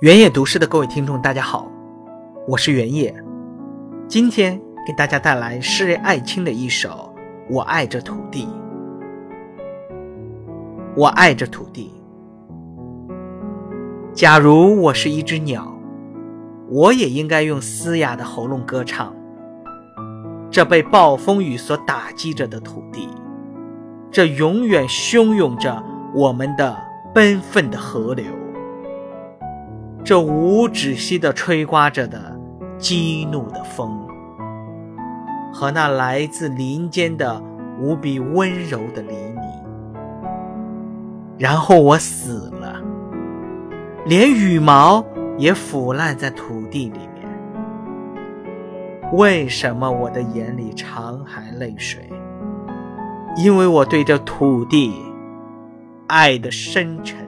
原野读诗的各位听众，大家好，我是原野，今天给大家带来诗人艾青的一首《我爱这土地》。我爱这土地。假如我是一只鸟，我也应该用嘶哑的喉咙歌唱。这被暴风雨所打击着的土地，这永远汹涌着我们的奔奋的河流。这无止息的吹刮着的激怒的风，和那来自林间的无比温柔的黎明。然后我死了，连羽毛也腐烂在土地里面。为什么我的眼里常含泪水？因为我对这土地爱的深沉。